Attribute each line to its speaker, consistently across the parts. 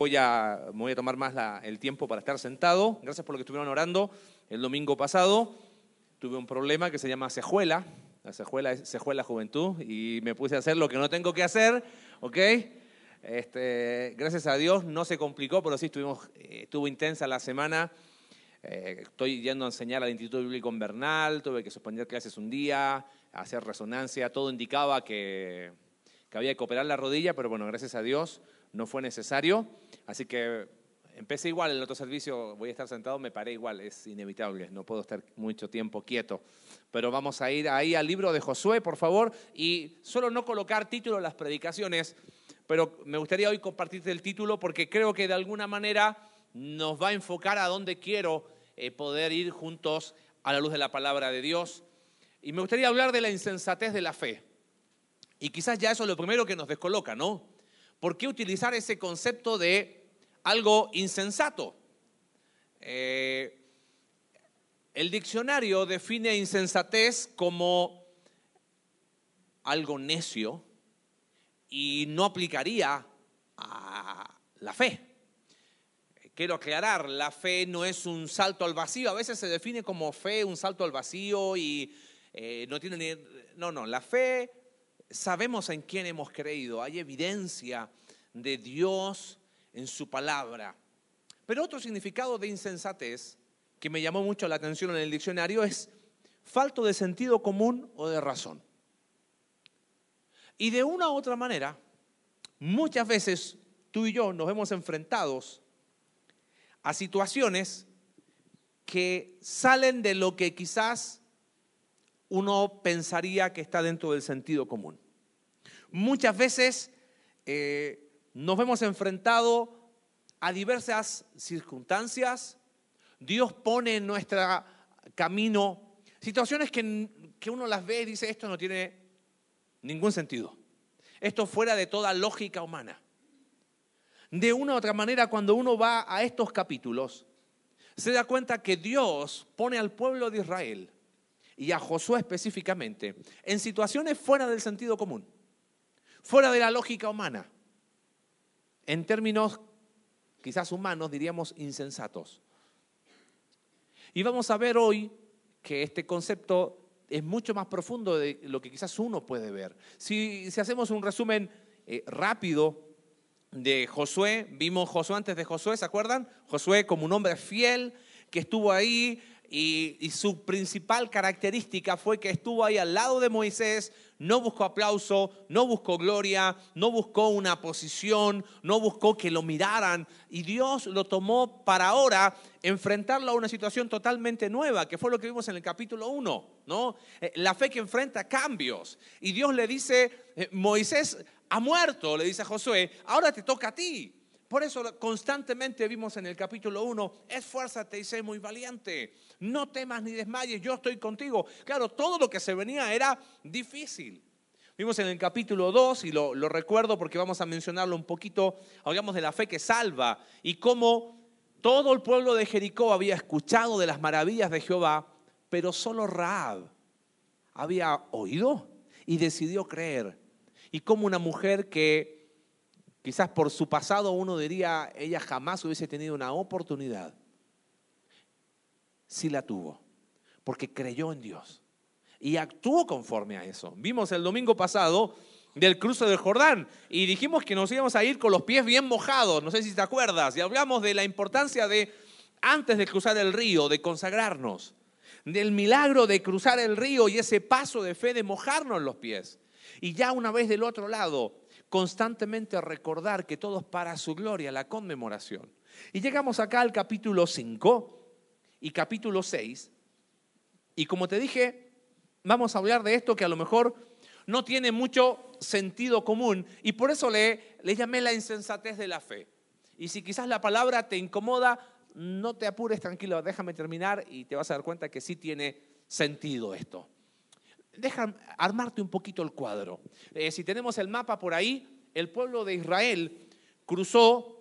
Speaker 1: Voy a, me voy a tomar más el tiempo para estar sentado. Gracias por lo que estuvieron orando el domingo pasado. Tuve un problema que se llama cejuela. La cejuela es cejuela juventud y me puse a hacer lo que no tengo que hacer, ¿ok? Este, gracias a Dios no se complicó, pero sí estuvimos, eh, estuvo intensa la semana. Eh, estoy yendo a enseñar al Instituto Bíblico Invernal, tuve que suspender clases un día, hacer resonancia, todo indicaba que, que había que operar la rodilla, pero bueno, gracias a Dios no fue necesario. Así que empecé igual en el otro servicio, voy a estar sentado, me paré igual, es inevitable, no puedo estar mucho tiempo quieto. Pero vamos a ir ahí al libro de Josué, por favor, y solo no colocar título en las predicaciones, pero me gustaría hoy compartirte el título porque creo que de alguna manera nos va a enfocar a dónde quiero eh, poder ir juntos a la luz de la palabra de Dios. Y me gustaría hablar de la insensatez de la fe. Y quizás ya eso es lo primero que nos descoloca, ¿no? ¿Por qué utilizar ese concepto de algo insensato? Eh, el diccionario define insensatez como algo necio y no aplicaría a la fe. Quiero aclarar, la fe no es un salto al vacío, a veces se define como fe un salto al vacío y eh, no tiene ni... No, no, la fe sabemos en quién hemos creído, hay evidencia de Dios en su palabra. Pero otro significado de insensatez que me llamó mucho la atención en el diccionario es falto de sentido común o de razón. Y de una u otra manera, muchas veces tú y yo nos vemos enfrentados a situaciones que salen de lo que quizás uno pensaría que está dentro del sentido común. Muchas veces eh, nos vemos enfrentados a diversas circunstancias. Dios pone en nuestro camino situaciones que, que uno las ve y dice, esto no tiene ningún sentido. Esto fuera de toda lógica humana. De una u otra manera, cuando uno va a estos capítulos, se da cuenta que Dios pone al pueblo de Israel y a Josué específicamente en situaciones fuera del sentido común, fuera de la lógica humana. En términos quizás humanos diríamos insensatos. Y vamos a ver hoy que este concepto es mucho más profundo de lo que quizás uno puede ver. Si, hacemos un resumen eh, rápido de Josué, vimos Josué antes de Josué, ¿se acuerdan? Josué como un hombre fiel que estuvo ahí y, su principal característica fue que estuvo ahí al lado de Moisés, no buscó aplauso, no buscó gloria, no buscó una posición, no buscó que lo miraran. Y Dios lo tomó para ahora enfrentarlo a una situación totalmente nueva, que fue lo que vimos en el capítulo 1, ¿no? Eh, la fe que enfrenta cambios. Y Dios le dice, eh, Moisés ha muerto, le dice a Josué, ahora te toca a ti. Por eso constantemente vimos en el capítulo 1, esfuérzate y sé muy valiente, no temas ni desmayes, yo estoy contigo. Claro, todo lo que se venía era difícil. Vimos en el capítulo 2, y lo, recuerdo porque vamos a mencionarlo un poquito, hablamos de la fe que salva y cómo todo el pueblo de Jericó había escuchado de las maravillas de Jehová, pero solo Raab había oído y decidió creer. Y como una mujer que Quizás por su pasado uno diría, ella jamás hubiese tenido una oportunidad. Sí la tuvo, porque creyó en Dios y actuó conforme a eso. Vimos el domingo pasado del cruce del Jordán y dijimos que nos íbamos a ir con los pies bien mojados, no sé si te acuerdas, y hablamos de la importancia de, antes de cruzar el río, de consagrarnos, del milagro de cruzar el río y ese paso de fe de mojarnos los pies. Y ya una vez del otro lado, constantemente recordar que todo es para su gloria, la conmemoración. Y llegamos acá al capítulo 5 y capítulo 6. Y como te dije, vamos a hablar de esto que a lo mejor no tiene mucho sentido común y por eso le, le llamé la insensatez de la fe. Y si quizás la palabra te incomoda, no te apures, tranquilo, déjame terminar y te vas a dar cuenta que sí tiene sentido esto deja armarte un poquito el cuadro. Eh, si tenemos el mapa por ahí, el pueblo de Israel cruzó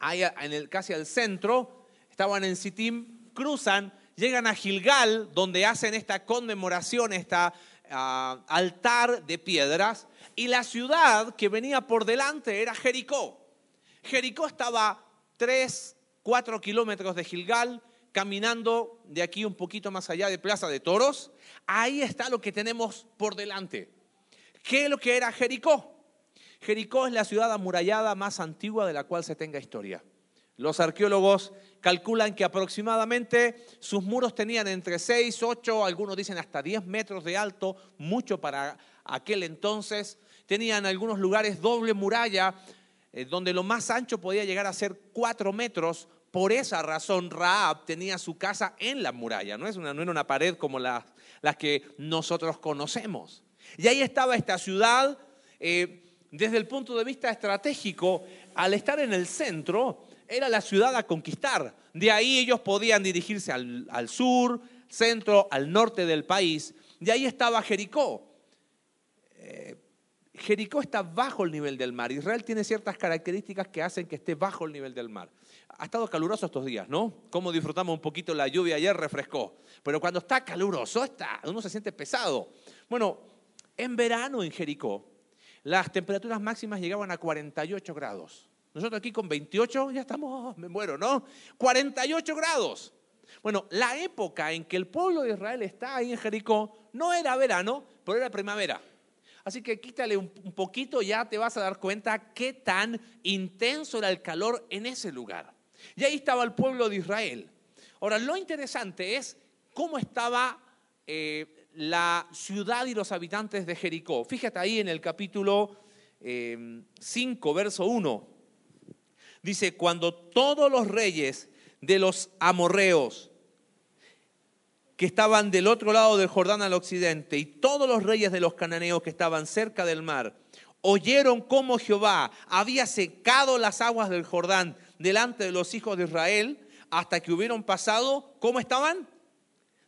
Speaker 1: en casi al centro, estaban en Sittim, cruzan, llegan a Gilgal, donde hacen esta conmemoración, este altar de piedras, y la ciudad que venía por delante era Jericó. Jericó estaba 3, 4 kilómetros de Gilgal, caminando de aquí un poquito más allá de Plaza de Toros. Ahí está lo que tenemos por delante. ¿Qué es lo que era Jericó? Jericó es la ciudad amurallada más antigua de la cual se tenga historia. Los arqueólogos calculan que aproximadamente sus muros tenían entre 6, 8, algunos dicen hasta 10 metros de alto, mucho para aquel entonces. Tenían algunos lugares doble muralla, eh, donde lo más ancho podía llegar a ser 4 metros. Por esa razón, Raab tenía su casa en la muralla, no, es una, no era una pared como las, las que nosotros conocemos. Y ahí estaba esta ciudad, eh, desde el punto de vista estratégico, al estar en el centro, era la ciudad a conquistar. De ahí ellos podían dirigirse al, sur, centro, al norte del país. De ahí estaba Jericó. Eh, Jericó está bajo el nivel del mar. Israel tiene ciertas características que hacen que esté bajo el nivel del mar. Ha estado caluroso estos días, ¿no? Como disfrutamos un poquito la lluvia ayer, refrescó. Pero cuando está caluroso, está, uno se siente pesado. Bueno, en verano en Jericó, las temperaturas máximas llegaban a 48 grados. Nosotros aquí con 28 ya estamos, me muero, ¿no? 48 grados. Bueno, la época en que el pueblo de Israel está ahí en Jericó no era verano, pero era primavera. Así que quítale un, poquito, ya te vas a dar cuenta qué tan intenso era el calor en ese lugar. Y ahí estaba el pueblo de Israel. Ahora, lo interesante es cómo estaba eh, la ciudad y los habitantes de Jericó. Fíjate ahí en el capítulo 5, eh, verso 1. Dice, cuando todos los reyes de los amorreos que estaban del otro lado del Jordán al occidente y todos los reyes de los cananeos que estaban cerca del mar, oyeron cómo Jehová había secado las aguas del Jordán delante de los hijos de Israel hasta que hubieron pasado, ¿cómo estaban?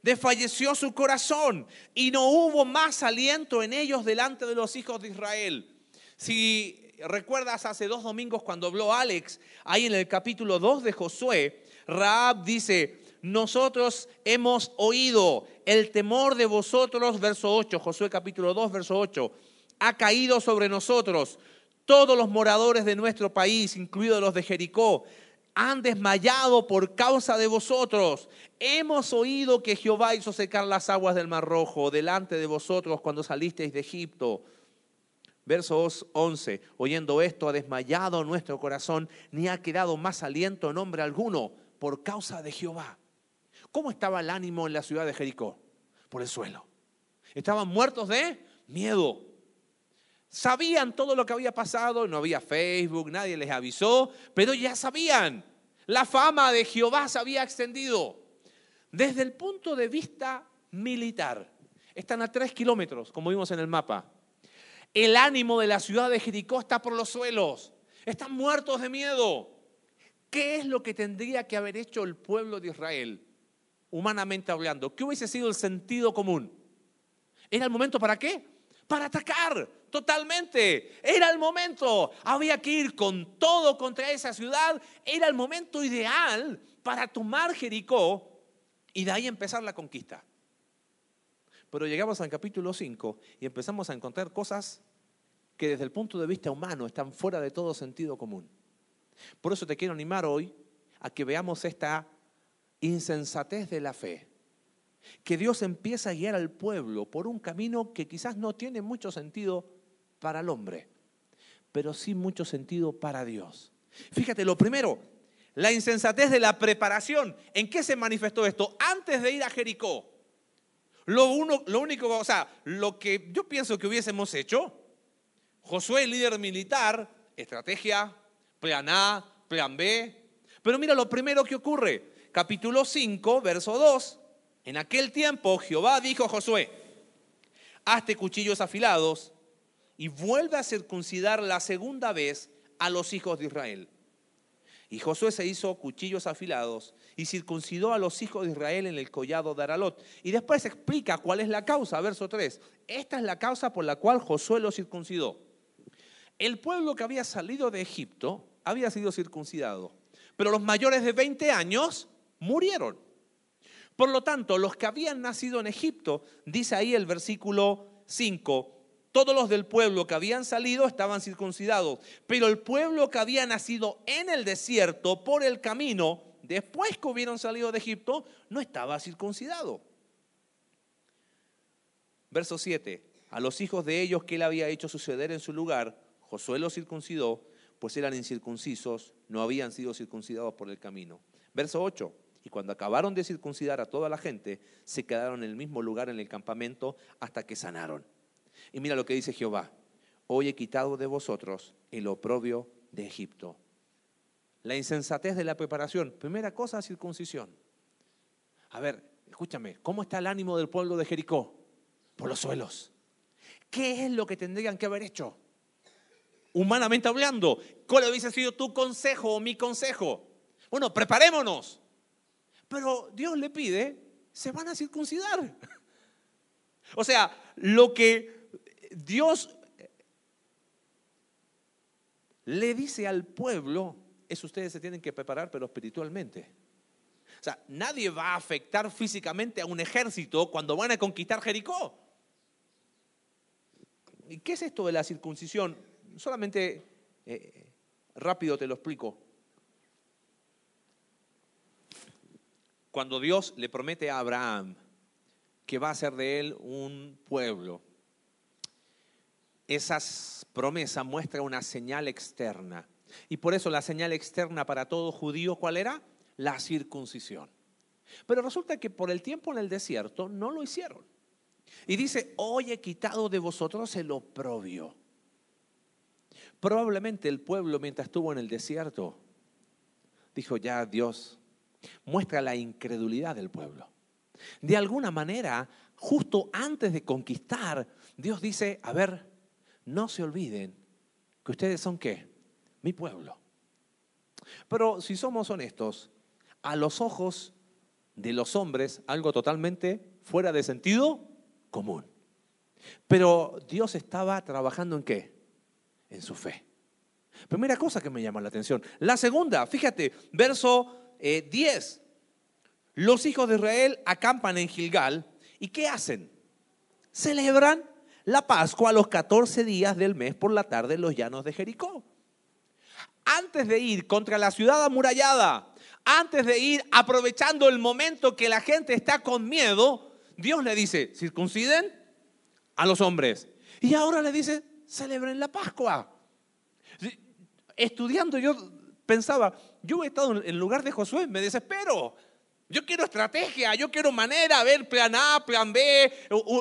Speaker 1: Desfalleció su corazón y no hubo más aliento en ellos delante de los hijos de Israel. Si recuerdas hace dos domingos cuando habló Alex, ahí en el capítulo 2 de Josué, Raab dice, nosotros hemos oído el temor de vosotros, verso 8, Josué capítulo 2, verso 8, ha caído sobre nosotros. Todos los moradores de nuestro país, incluidos los de Jericó, han desmayado por causa de vosotros. Hemos oído que Jehová hizo secar las aguas del Mar Rojo delante de vosotros cuando salisteis de Egipto. Verso 11, oyendo esto, ha desmayado nuestro corazón, ni ha quedado más aliento en hombre alguno por causa de Jehová. ¿Cómo estaba el ánimo en la ciudad de Jericó? Por el suelo. Estaban muertos de miedo. Sabían todo lo que había pasado, no había Facebook, nadie les avisó, pero ya sabían. La fama de Jehová se había extendido. Desde el punto de vista militar, están a tres kilómetros, como vimos en el mapa. El ánimo de la ciudad de Jericó está por los suelos. Están muertos de miedo. ¿Qué es lo que tendría que haber hecho el pueblo de Israel, humanamente hablando? ¿Qué hubiese sido el sentido común? ¿Era el momento para qué? Para atacar totalmente. Era el momento. Había que ir con todo contra esa ciudad. Era el momento ideal para tomar Jericó y de ahí empezar la conquista. Pero llegamos al capítulo 5 y empezamos a encontrar cosas que desde el punto de vista humano están fuera de todo sentido común. Por eso te quiero animar hoy a que veamos esta insensatez de la fe. Que Dios empieza a guiar al pueblo por un camino que quizás no tiene mucho sentido para el hombre, pero sí mucho sentido para Dios. Fíjate, lo primero, la insensatez de la preparación. ¿En qué se manifestó esto? Antes de ir a Jericó. Lo, uno, lo único, o sea, lo que yo pienso que hubiésemos hecho, Josué, líder militar, estrategia, plan A, plan B. Pero mira lo primero que ocurre. Capítulo 5, verso 2. En aquel tiempo Jehová dijo a Josué, hazte cuchillos afilados y vuelve a circuncidar la segunda vez a los hijos de Israel. Y Josué se hizo cuchillos afilados y circuncidó a los hijos de Israel en el collado de Aralot. Y después explica cuál es la causa, verso 3. Esta es la causa por la cual Josué lo circuncidó. El pueblo que había salido de Egipto había sido circuncidado, pero los mayores de 20 años murieron. Por lo tanto, los que habían nacido en Egipto, dice ahí el versículo 5, todos los del pueblo que habían salido estaban circuncidados, pero el pueblo que había nacido en el desierto por el camino, después que hubieron salido de Egipto, no estaba circuncidado. Verso 7. A los hijos de ellos que él había hecho suceder en su lugar, Josué los circuncidó, pues eran incircuncisos, no habían sido circuncidados por el camino. Verso 8. Y cuando acabaron de circuncidar a toda la gente, se quedaron en el mismo lugar en el campamento hasta que sanaron. Y mira lo que dice Jehová. Hoy he quitado de vosotros el oprobio de Egipto. La insensatez de la preparación. Primera cosa, circuncisión. A ver, escúchame, ¿cómo está el ánimo del pueblo de Jericó? Por los suelos. ¿Qué es lo que tendrían que haber hecho? Humanamente hablando, ¿cuál hubiese sido tu consejo o mi consejo? Bueno, preparémonos. Pero Dios le pide, se van a circuncidar. O sea, lo que Dios le dice al pueblo es ustedes se tienen que preparar, pero espiritualmente. O sea, nadie va a afectar físicamente a un ejército cuando van a conquistar Jericó. ¿Y qué es esto de la circuncisión? Solamente eh, rápido te lo explico. Cuando Dios le promete a Abraham que va a ser de él un pueblo, esas promesas muestran una señal externa. Y por eso la señal externa para todo judío, ¿cuál era? La circuncisión. Pero resulta que por el tiempo en el desierto no lo hicieron. Y dice, hoy he quitado de vosotros el oprobio. Probablemente el pueblo mientras estuvo en el desierto dijo, ya Dios, muestra la incredulidad del pueblo. De alguna manera, justo antes de conquistar, Dios dice, a ver, no se olviden que ustedes son qué? Mi pueblo. Pero si somos honestos, a los ojos de los hombres, algo totalmente fuera de sentido común. Pero Dios estaba trabajando en qué? En su fe. Primera cosa que me llama la atención. La segunda, fíjate, verso 10. Eh, los hijos de Israel acampan en Gilgal y ¿qué hacen? Celebran la Pascua a los 14 días del mes por la tarde en los llanos de Jericó. Antes de ir contra la ciudad amurallada, antes de ir aprovechando el momento que la gente está con miedo, Dios le dice, circunciden a los hombres. Y ahora le dice, celebren la Pascua. Estudiando yo pensaba, yo he estado en lugar de Josué, me desespero. Yo quiero estrategia, yo quiero manera, a ver, plan A, plan B,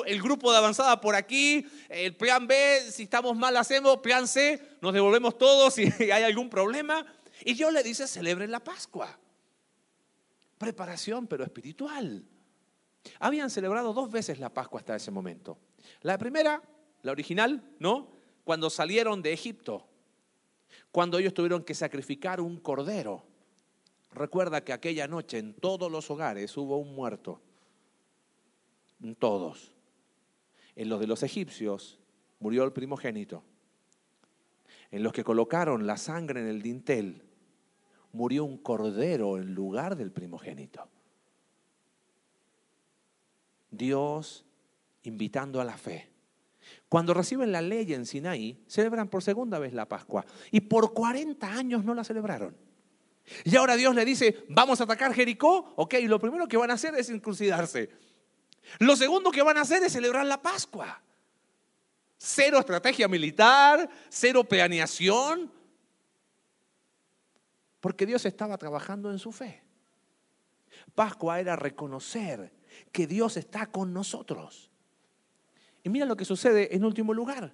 Speaker 1: el grupo de avanzada por aquí, el plan B, si estamos mal hacemos, plan C, nos devolvemos todos si hay algún problema. Y Dios le dice, celebren la Pascua. Preparación, pero espiritual. Habían celebrado dos veces la Pascua hasta ese momento. La primera, la original, ¿no? Cuando salieron de Egipto, cuando ellos tuvieron que sacrificar un cordero Recuerda que aquella noche en todos los hogares hubo un muerto. En todos. En los de los egipcios murió el primogénito. En los que colocaron la sangre en el dintel murió un cordero en lugar del primogénito. Dios invitando a la fe. Cuando reciben la ley en Sinaí, celebran por segunda vez la Pascua. Y por 40 años no la celebraron. Y ahora Dios le dice, vamos a atacar Jericó. Ok, lo primero que van a hacer es circuncidarse. Lo segundo que van a hacer es celebrar la Pascua. Cero estrategia militar, cero planeación. Porque Dios estaba trabajando en su fe. Pascua era reconocer que Dios está con nosotros. Y mira lo que sucede en último lugar.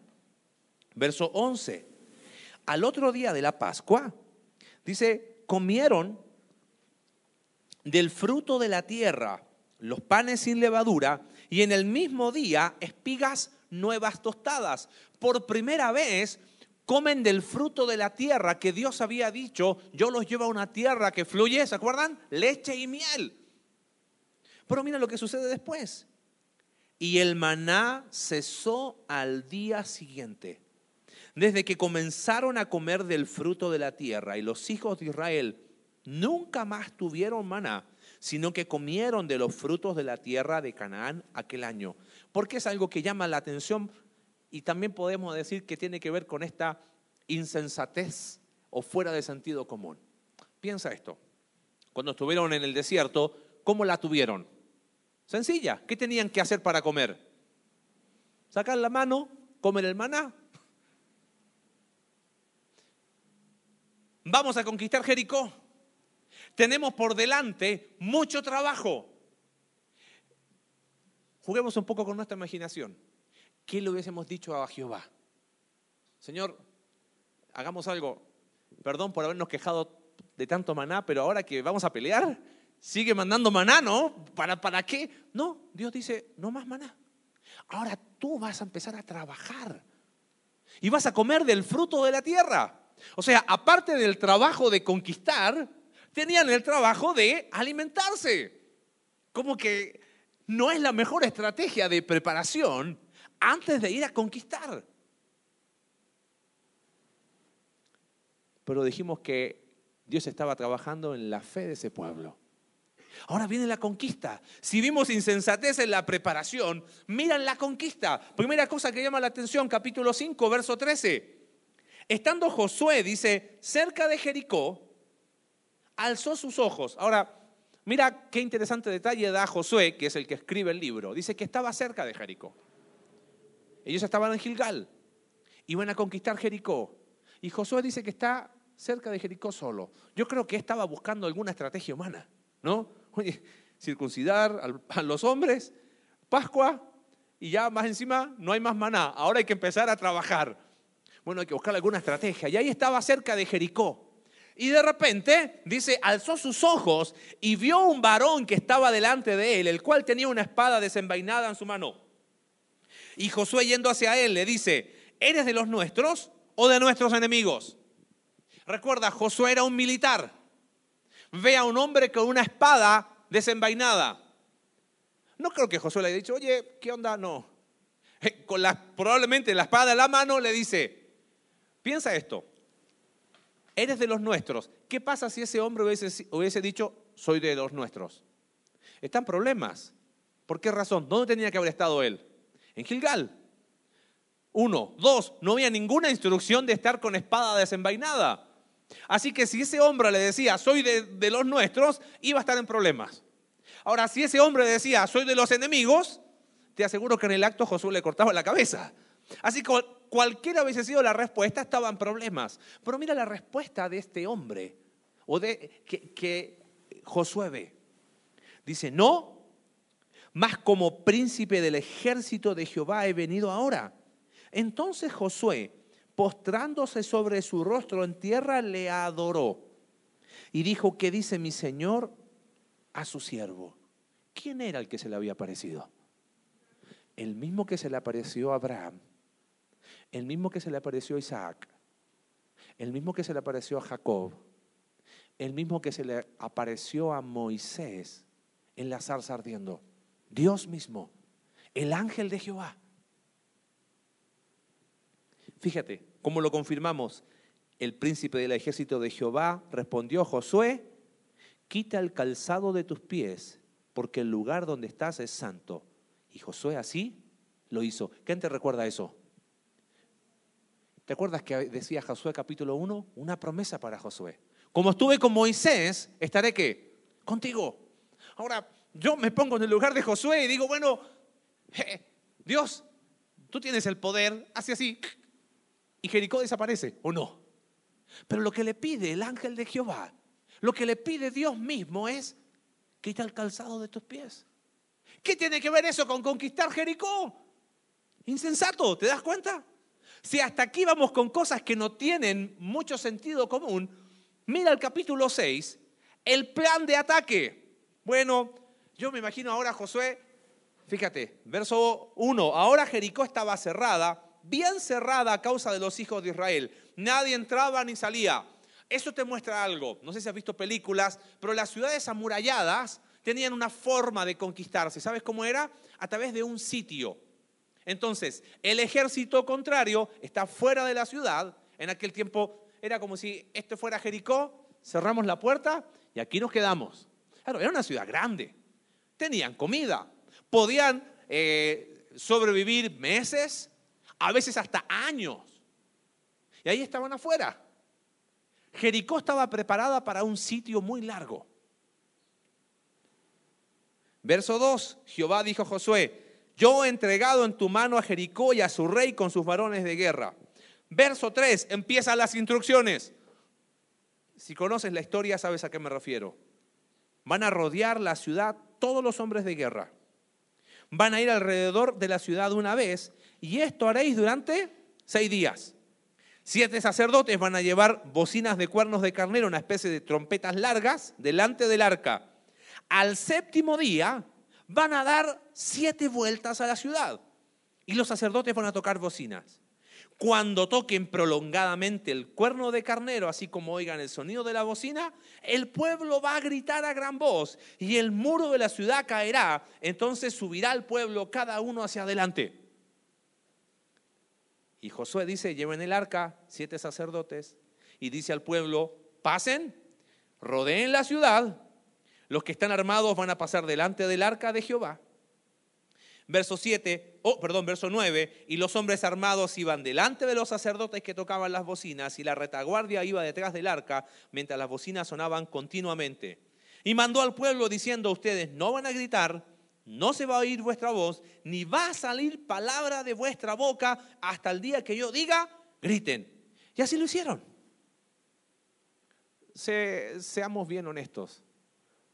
Speaker 1: Verso 11. Al otro día de la Pascua, dice, comieron del fruto de la tierra, los panes sin levadura, y en el mismo día espigas nuevas tostadas. Por primera vez comen del fruto de la tierra que Dios había dicho, yo los llevo a una tierra que fluye, ¿se acuerdan? Leche y miel. Pero mira lo que sucede después. Y el maná cesó al día siguiente desde que comenzaron a comer del fruto de la tierra y los hijos de Israel nunca más tuvieron maná, sino que comieron de los frutos de la tierra de Canaán aquel año. Porque es algo que llama la atención y también podemos decir que tiene que ver con esta insensatez o fuera de sentido común. Piensa esto. Cuando estuvieron en el desierto, ¿cómo la tuvieron? Sencilla. ¿Qué tenían que hacer para comer? Sacar la mano, comer el maná. Vamos a conquistar Jericó. Tenemos por delante mucho trabajo. Juguemos un poco con nuestra imaginación. ¿Qué le hubiésemos dicho a Jehová? Señor, hagamos algo. Perdón por habernos quejado de tanto maná, pero ahora que vamos a pelear, sigue mandando maná, ¿no? ¿Para, ¿Para qué? No, Dios dice, no más maná. Ahora tú vas a empezar a trabajar y vas a comer del fruto de la tierra. O sea, aparte del trabajo de conquistar, tenían el trabajo de alimentarse. Como que no es la mejor estrategia de preparación antes de ir a conquistar. Pero dijimos que Dios estaba trabajando en la fe de ese pueblo. Ahora viene la conquista. Si vimos insensatez en la preparación, miran la conquista. Primera cosa que llama la atención, capítulo 5, verso 13. Estando Josué, dice, cerca de Jericó, alzó sus ojos. Ahora, mira qué interesante detalle da Josué, que es el que escribe el libro. Dice que estaba cerca de Jericó. Ellos estaban en Gilgal, iban a conquistar Jericó. Y Josué dice que está cerca de Jericó solo. Yo creo que estaba buscando alguna estrategia humana, ¿no? Oye, circuncidar a los hombres, Pascua, y ya más encima no hay más maná. Ahora hay que empezar a trabajar. Bueno, hay que buscar alguna estrategia. Y ahí estaba cerca de Jericó. Y de repente, dice, alzó sus ojos y vio un varón que estaba delante de él, el cual tenía una espada desenvainada en su mano. Y Josué yendo hacia él le dice, ¿eres de los nuestros o de nuestros enemigos? Recuerda, Josué era un militar. Ve a un hombre con una espada desenvainada. No creo que Josué le haya dicho, oye, ¿qué onda? No. Eh, con la, probablemente la espada en la mano le dice, piensa esto, eres de los nuestros. ¿Qué pasa si ese hombre hubiese, hubiese dicho, soy de los nuestros? Están problemas. ¿Por qué razón? ¿Dónde tenía que haber estado él? en Gilgal. Uno. Dos, no había ninguna instrucción de estar con espada desenvainada. Así que si ese hombre le decía, soy de, los nuestros, iba a estar en problemas. Ahora, si ese hombre decía, soy de los enemigos, te aseguro que en el acto Josué le cortaba la cabeza. Así que cualquiera hubiese sido la respuesta, estaba en problemas. Pero mira la respuesta de este hombre, o de que, que Josué ve. Dice, no, mas como príncipe del ejército de Jehová he venido ahora. Entonces Josué, postrándose sobre su rostro en tierra, le adoró y dijo, ¿qué dice mi señor a su siervo? ¿Quién era el que se le había aparecido? El mismo que se le apareció a Abraham, el mismo que se le apareció a Isaac, el mismo que se le apareció a Jacob, el mismo que se le apareció a Moisés en la zarza ardiendo. Dios mismo, el ángel de Jehová. Fíjate, cómo lo confirmamos. El príncipe del ejército de Jehová respondió, Josué, quita el calzado de tus pies, porque el lugar donde estás es santo. Y Josué así lo hizo. ¿Quién te recuerda eso? ¿Te acuerdas que decía Josué capítulo 1? Una promesa para Josué. Como estuve con Moisés, estaré qué? Contigo. Ahora, yo me pongo en el lugar de Josué y digo, bueno, Dios, tú tienes el poder, hace así, y Jericó desaparece, ¿o no? Pero lo que le pide el ángel de Jehová, lo que le pide Dios mismo es, quita el calzado de tus pies. ¿Qué tiene que ver eso con conquistar Jericó? Insensato, ¿te das cuenta? Si hasta aquí vamos con cosas que no tienen mucho sentido común, mira el capítulo 6, el plan de ataque. Bueno, yo me imagino ahora Josué, fíjate, verso 1, ahora Jericó estaba cerrada, bien cerrada a causa de los hijos de Israel. Nadie entraba ni salía. Eso te muestra algo. No sé si has visto películas, pero las ciudades amuralladas tenían una forma de conquistarse. ¿Sabes cómo era? A través de un sitio. Entonces, el ejército contrario está fuera de la ciudad. En aquel tiempo era como si esto fuera Jericó, cerramos la puerta y aquí nos quedamos. Era una ciudad grande tenían comida, podían eh, sobrevivir meses, a veces hasta años. Y ahí estaban afuera. Jericó estaba preparada para un sitio muy largo. Verso 2, Jehová dijo a Josué, yo he entregado en tu mano a Jericó y a su rey con sus varones de guerra. Verso 3, empiezan las instrucciones. Si conoces la historia, sabes a qué me refiero. Van a rodear la ciudad todos los hombres de guerra. Van a ir alrededor de la ciudad una vez y esto haréis durante seis días. Siete sacerdotes van a llevar bocinas de cuernos de carnero, una especie de trompetas largas, delante del arca. Al séptimo día van a dar siete vueltas a la ciudad y los sacerdotes van a tocar bocinas. Cuando toquen prolongadamente el cuerno de carnero, así como oigan el sonido de la bocina, el pueblo va a gritar a gran voz y el muro de la ciudad caerá. Entonces subirá el pueblo cada uno hacia adelante. Y Josué dice, lleven el arca, siete sacerdotes, y dice al pueblo, pasen, rodeen la ciudad, los que están armados van a pasar delante del arca de Jehová Verso 7, oh, perdón, verso 9, y los hombres armados iban delante de los sacerdotes que tocaban las bocinas y la retaguardia iba detrás del arca mientras las bocinas sonaban continuamente. Y mandó al pueblo diciendo, ustedes no van a gritar, no se va a oír vuestra voz, ni va a salir palabra de vuestra boca hasta el día que yo diga, griten. Y así lo hicieron. seamos bien honestos.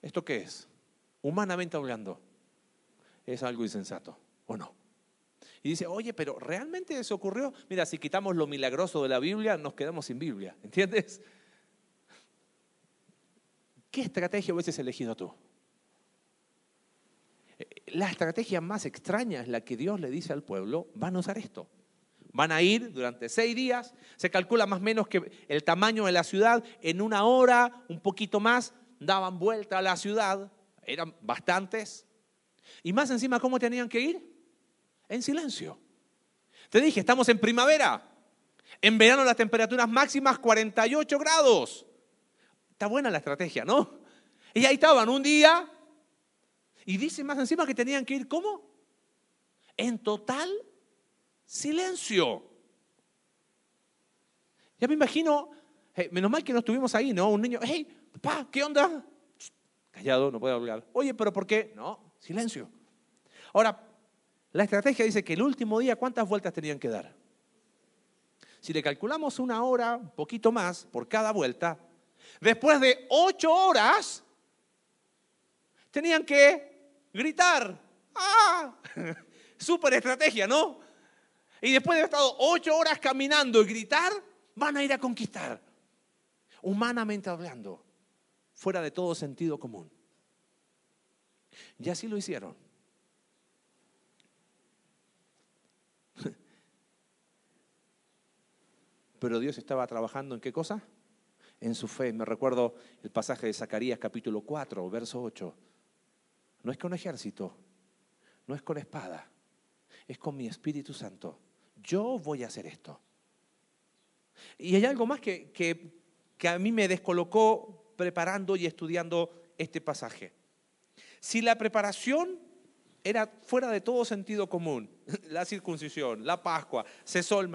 Speaker 1: ¿Esto qué es? Humanamente hablando es algo insensato, ¿o no? Y dice, oye, pero ¿realmente eso ocurrió? Mira, si quitamos lo milagroso de la Biblia, nos quedamos sin Biblia, ¿entiendes? ¿Qué estrategia hubieses elegido tú? La estrategia más extraña es la que Dios le dice al pueblo, van a usar esto. Van a ir durante seis días, se calcula más o menos que el tamaño de la ciudad, en una hora, un poquito más, daban vuelta a la ciudad, eran bastantes, y más encima, ¿cómo tenían que ir? En silencio. Te dije, estamos en primavera. En verano las temperaturas máximas 48 grados. Está buena la estrategia, ¿no? Y ahí estaban un día y dice más encima que tenían que ir, ¿cómo? En total silencio. Ya me imagino, menos mal que no estuvimos ahí, ¿no? Un niño, hey, papá, ¿qué onda? Callado, no puede hablar. Oye, pero ¿por qué? No, Silencio. Ahora, la estrategia dice que el último día, ¿cuántas vueltas tenían que dar? Si le calculamos una hora, un poquito más por cada vuelta, después de ocho horas, tenían que gritar. ¡Ah! Súper estrategia, ¿no? Y después de haber estado ocho horas caminando y gritar, van a ir a conquistar. Humanamente hablando, fuera de todo sentido común. Y así lo hicieron. Pero Dios estaba trabajando en qué cosa? En su fe. Me recuerdo el pasaje de Zacarías capítulo 4, verso 8. No es con ejército, no es con espada, es con mi Espíritu Santo. Yo voy a hacer esto. Y hay algo más que, que, que a mí me descolocó preparando y estudiando este pasaje. Si la preparación era fuera de todo sentido común, la circuncisión, la Pascua, cesó el.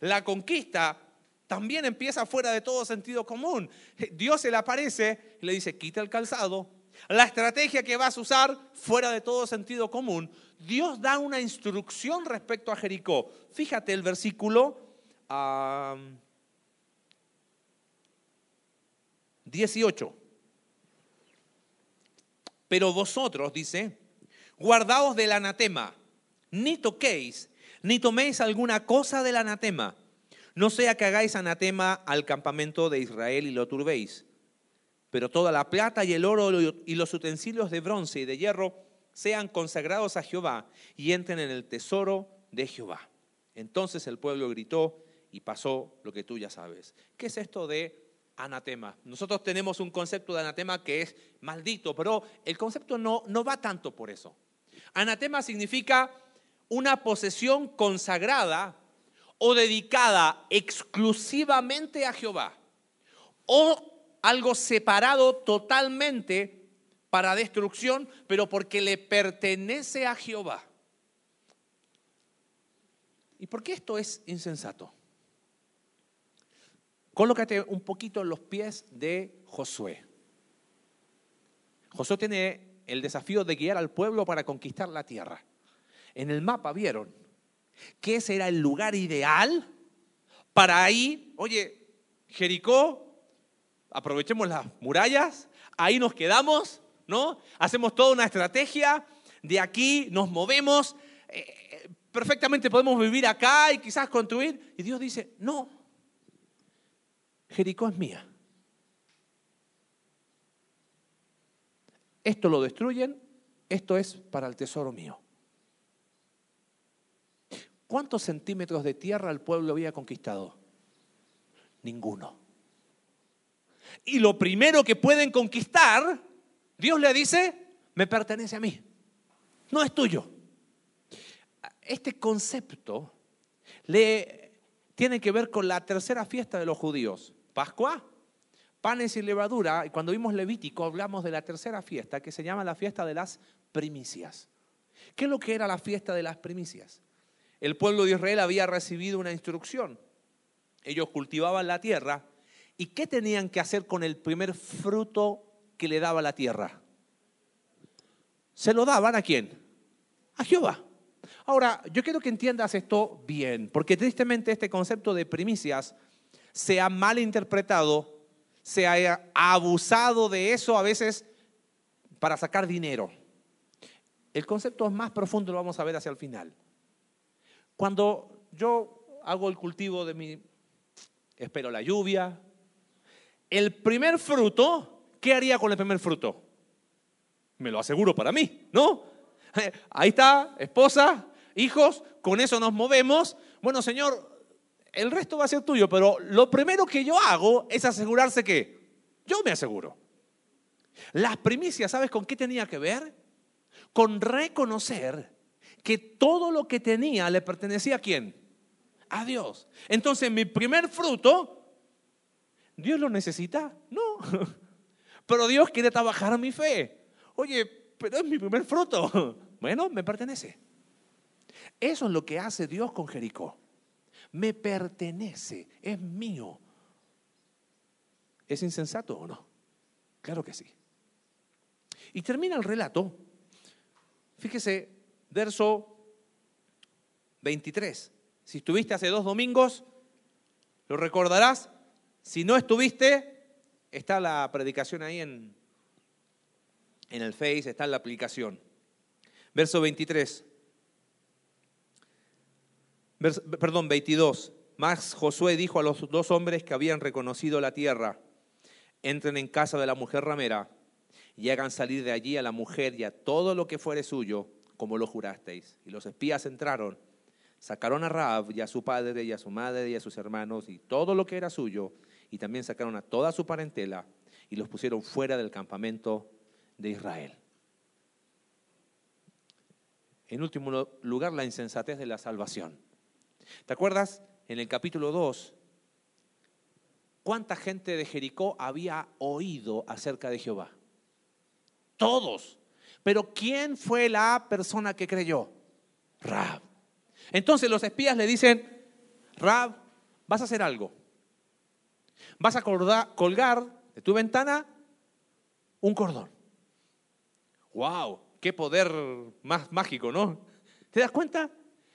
Speaker 1: La conquista también empieza fuera de todo sentido común. Dios se le aparece y le dice, quita el calzado. La estrategia que vas a usar fuera de todo sentido común. Dios da una instrucción respecto a Jericó. Fíjate el versículo 18. Pero vosotros, dice, guardaos del anatema, ni toquéis, ni toméis alguna cosa del anatema, no sea que hagáis anatema al campamento de Israel y lo turbéis. Pero toda la plata y el oro y los utensilios de bronce y de hierro sean consagrados a Jehová y entren en el tesoro de Jehová. Entonces el pueblo gritó y pasó lo que tú ya sabes. ¿Qué es esto de anatema. Nosotros tenemos un concepto de anatema que es maldito, pero el concepto no, no va tanto por eso. Anatema significa una posesión consagrada o dedicada exclusivamente a Jehová, o algo separado totalmente para destrucción, pero porque le pertenece a Jehová. ¿Y por qué esto es insensato? Colócate un poquito en los pies de Josué. Josué tiene el desafío de guiar al pueblo para conquistar la tierra. En el mapa vieron que ese era el lugar ideal para ahí, oye, Jericó, aprovechemos las murallas, ahí nos quedamos, ¿no? Hacemos toda una estrategia, de aquí nos movemos, eh, perfectamente podemos vivir acá y quizás construir. Y Dios dice, no, Jericó es mía. Esto lo destruyen, esto es para el tesoro mío. ¿Cuántos centímetros de tierra el pueblo había conquistado? Ninguno. Y lo primero que pueden conquistar, Dios le dice, me pertenece a mí, no es tuyo. Este concepto le tiene que ver con la tercera fiesta de los judíos. Pascua, panes y levadura, y cuando vimos Levítico hablamos de la tercera fiesta que se llama la fiesta de las primicias. ¿Qué es lo que era la fiesta de las primicias? El pueblo de Israel había recibido una instrucción. Ellos cultivaban la tierra. ¿Y qué tenían que hacer con el primer fruto que le daba la tierra? ¿Se lo daban a quién? A Jehová. Ahora, yo quiero que entiendas esto bien, porque tristemente este concepto de primicias se ha malinterpretado, se ha abusado de eso a veces para sacar dinero. El concepto más profundo lo vamos a ver hacia el final. Cuando yo hago el cultivo de mi, espero la lluvia, el primer fruto, ¿qué haría con el primer fruto? Me lo aseguro para mí, ¿no? Ahí está, esposa, hijos, con eso nos movemos. Bueno, Señor, el resto va a ser tuyo, pero lo primero que yo hago es asegurarse que yo me aseguro. Las primicias, ¿sabes con qué tenía que ver? Con reconocer que todo lo que tenía le pertenecía a quién? A Dios. Entonces mi primer fruto, ¿Dios lo necesita? No. Pero Dios quiere trabajar mi fe. Oye, pero es mi primer fruto. Bueno, me pertenece. Eso es lo que hace Dios con Jericó me pertenece, es mío. ¿Es insensato o no? Claro que sí. Y termina el relato. Fíjese, verso 23. Si estuviste hace dos domingos, lo recordarás. Si no estuviste, está la predicación ahí en, en el Face, está en la aplicación. Verso 23 perdón, 22. Más Josué dijo a los dos hombres que habían reconocido la tierra, entren en casa de la mujer ramera y hagan salir de allí a la mujer y a todo lo que fuere suyo, como lo jurasteis. Y los espías entraron, sacaron a Raab y a su padre y a su madre y a sus hermanos y todo lo que era suyo, y también sacaron a toda su parentela y los pusieron fuera del campamento de Israel. En último lugar, la insensatez de la salvación. ¿Te acuerdas en el capítulo 2 cuánta gente de Jericó había oído acerca de Jehová? Todos. Pero ¿quién fue la persona que creyó? Rab. Entonces los espías le dicen, Rab, vas a hacer algo. Vas a colgar de tu ventana un cordón. ¡Wow! ¡Qué poder más mágico, ¿no? ¿Te das cuenta?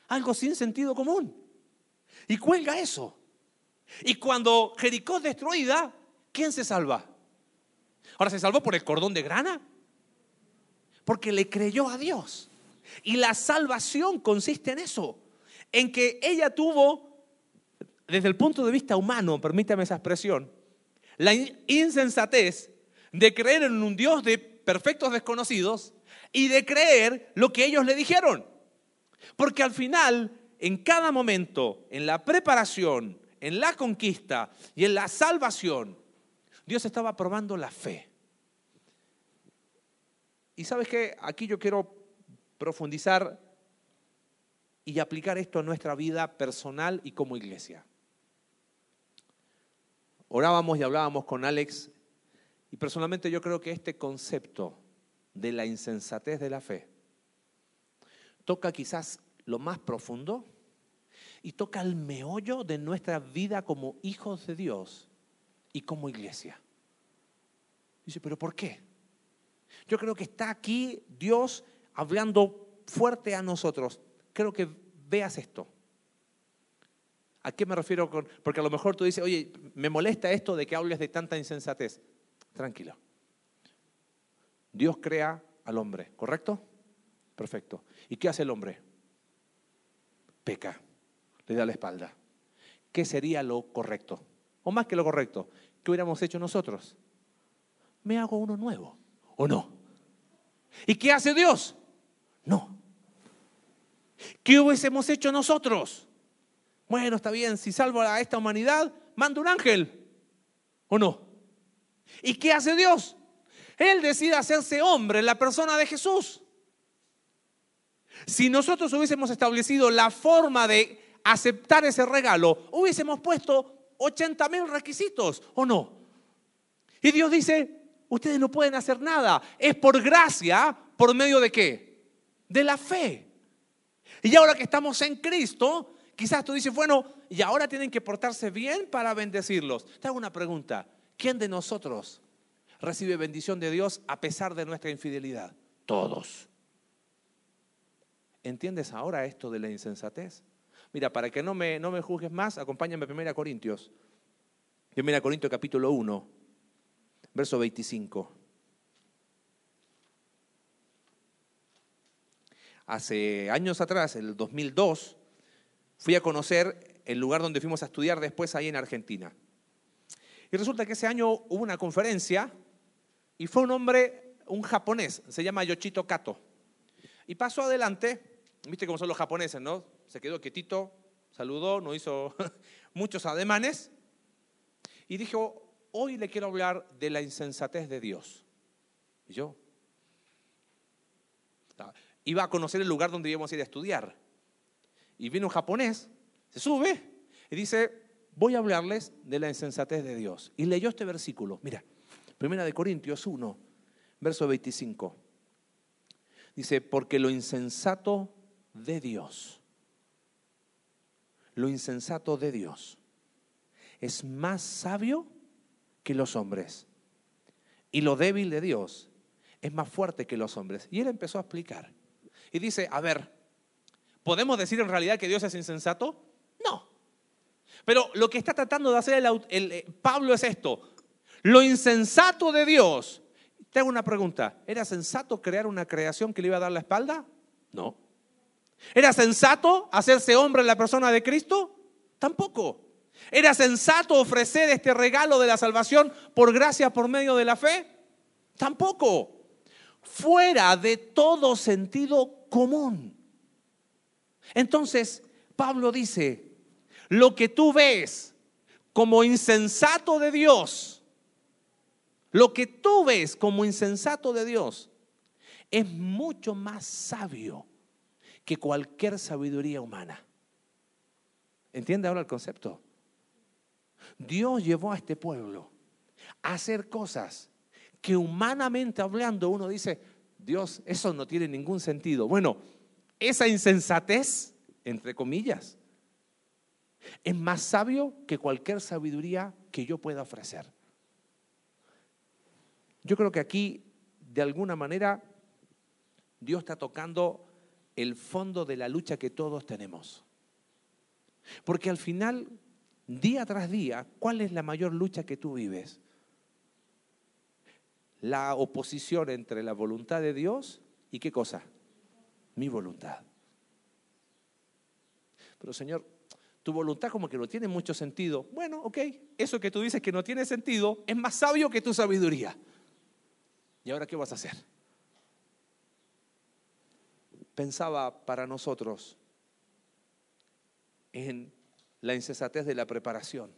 Speaker 1: Algo sin sentido común y cuelga eso. Y cuando Jericó es destruida, ¿quién se salva? Ahora se salvó por el cordón de grana, porque le creyó a Dios. Y la salvación consiste en eso, en que ella tuvo, desde el punto de vista humano, permítame esa expresión, la insensatez de creer en un Dios de perfectos desconocidos y de creer lo que ellos le dijeron. Porque al final en cada momento, en la preparación, en la conquista y en la salvación, Dios estaba probando la fe. Y sabes que aquí yo quiero profundizar y aplicar esto a nuestra vida personal y como iglesia. Orábamos y hablábamos con Alex y personalmente yo creo que este concepto de la insensatez de la fe toca quizás lo más profundo y toca el meollo de nuestra vida como hijos de Dios y como iglesia. Dice, pero ¿por qué? Yo creo que está aquí Dios hablando fuerte a nosotros. Creo que veas esto. ¿A qué me refiero con.? Porque a lo mejor tú dices, oye, me molesta esto de que hables de tanta insensatez. Tranquilo. Dios crea al hombre, ¿correcto? Perfecto. ¿Y qué hace el hombre? Peca, le da la espalda. ¿Qué sería lo correcto? O más que lo correcto, ¿qué hubiéramos hecho nosotros? Me hago uno nuevo, ¿o no? ¿Y qué hace Dios? No. ¿Qué hubiésemos hecho nosotros? Bueno, está bien, si salvo a esta humanidad, manda un ángel. ¿O no? ¿Y qué hace Dios? Él decide hacerse hombre en la persona de Jesús. Si nosotros hubiésemos establecido la forma de aceptar ese regalo, hubiésemos puesto 80 mil requisitos, ¿o no? Y Dios dice, ustedes no pueden hacer nada. Es por gracia, por medio de qué? De la fe. Y ahora que estamos en Cristo, Quizás tú dices, bueno, y ahora tienen que portarse bien para bendecirlos. Te hago una pregunta. ¿Quién de nosotros recibe bendición de Dios a pesar de nuestra infidelidad? Todos. ¿Entiendes ahora esto de la insensatez? Mira, para que no me, no me juzgues más, acompáñame a 1 Corintios. 1 Corintios capítulo 1, verso 25. Hace años atrás, el 2002, fui a conocer el lugar donde fuimos a estudiar después ahí en Argentina. Y resulta que ese año hubo una conferencia y fue un hombre, un japonés, se llama Yoshito Kato. Y pasó adelante, viste cómo son los japoneses, ¿no? Se quedó quietito, saludó, no hizo muchos ademanes y dijo, hoy le quiero hablar de la insensatez de Dios. Y yo iba a conocer el lugar donde íbamos a ir a estudiar y viene un japonés, se sube y dice, voy a hablarles de la insensatez de Dios. Y leyó este versículo, mira, Primera de Corintios 1, verso 25. Dice, porque lo insensato de Dios, lo insensato de Dios es más sabio que los hombres. Y lo débil de Dios es más fuerte que los hombres. Y él empezó a explicar. Y dice, a ver, ¿Podemos decir en realidad que Dios es insensato? No. Pero lo que está tratando de hacer el, eh, Pablo es esto. Lo insensato de Dios. Te hago una pregunta. ¿Era sensato crear una creación que le iba a dar la espalda? No. ¿Era sensato hacerse hombre en la persona de Cristo? Tampoco. ¿Era sensato ofrecer este regalo de la salvación por gracia por medio de la fe? Tampoco. Fuera de todo sentido común. Entonces, Pablo dice, lo que tú ves como insensato de Dios, lo que tú ves como insensato de Dios, es mucho más sabio que cualquier sabiduría humana. ¿Entiende ahora el concepto? Dios llevó a este pueblo a hacer cosas que humanamente hablando uno dice, Dios, eso no tiene ningún sentido. Bueno, esa insensatez, entre comillas, es más sabio que cualquier sabiduría que yo pueda ofrecer. Yo creo que aquí, de alguna manera, Dios está tocando el fondo de la lucha que todos tenemos. Porque al final, día tras día, ¿cuál es la mayor lucha que tú vives? La oposición entre la voluntad de Dios y qué cosa? Mi voluntad. Pero Señor, tu voluntad como que no tiene mucho sentido. Bueno, ok, eso que tú dices que no tiene sentido es más sabio que tu sabiduría. ¿Y ahora qué vas a hacer? Pensaba para nosotros en la insensatez de la preparación.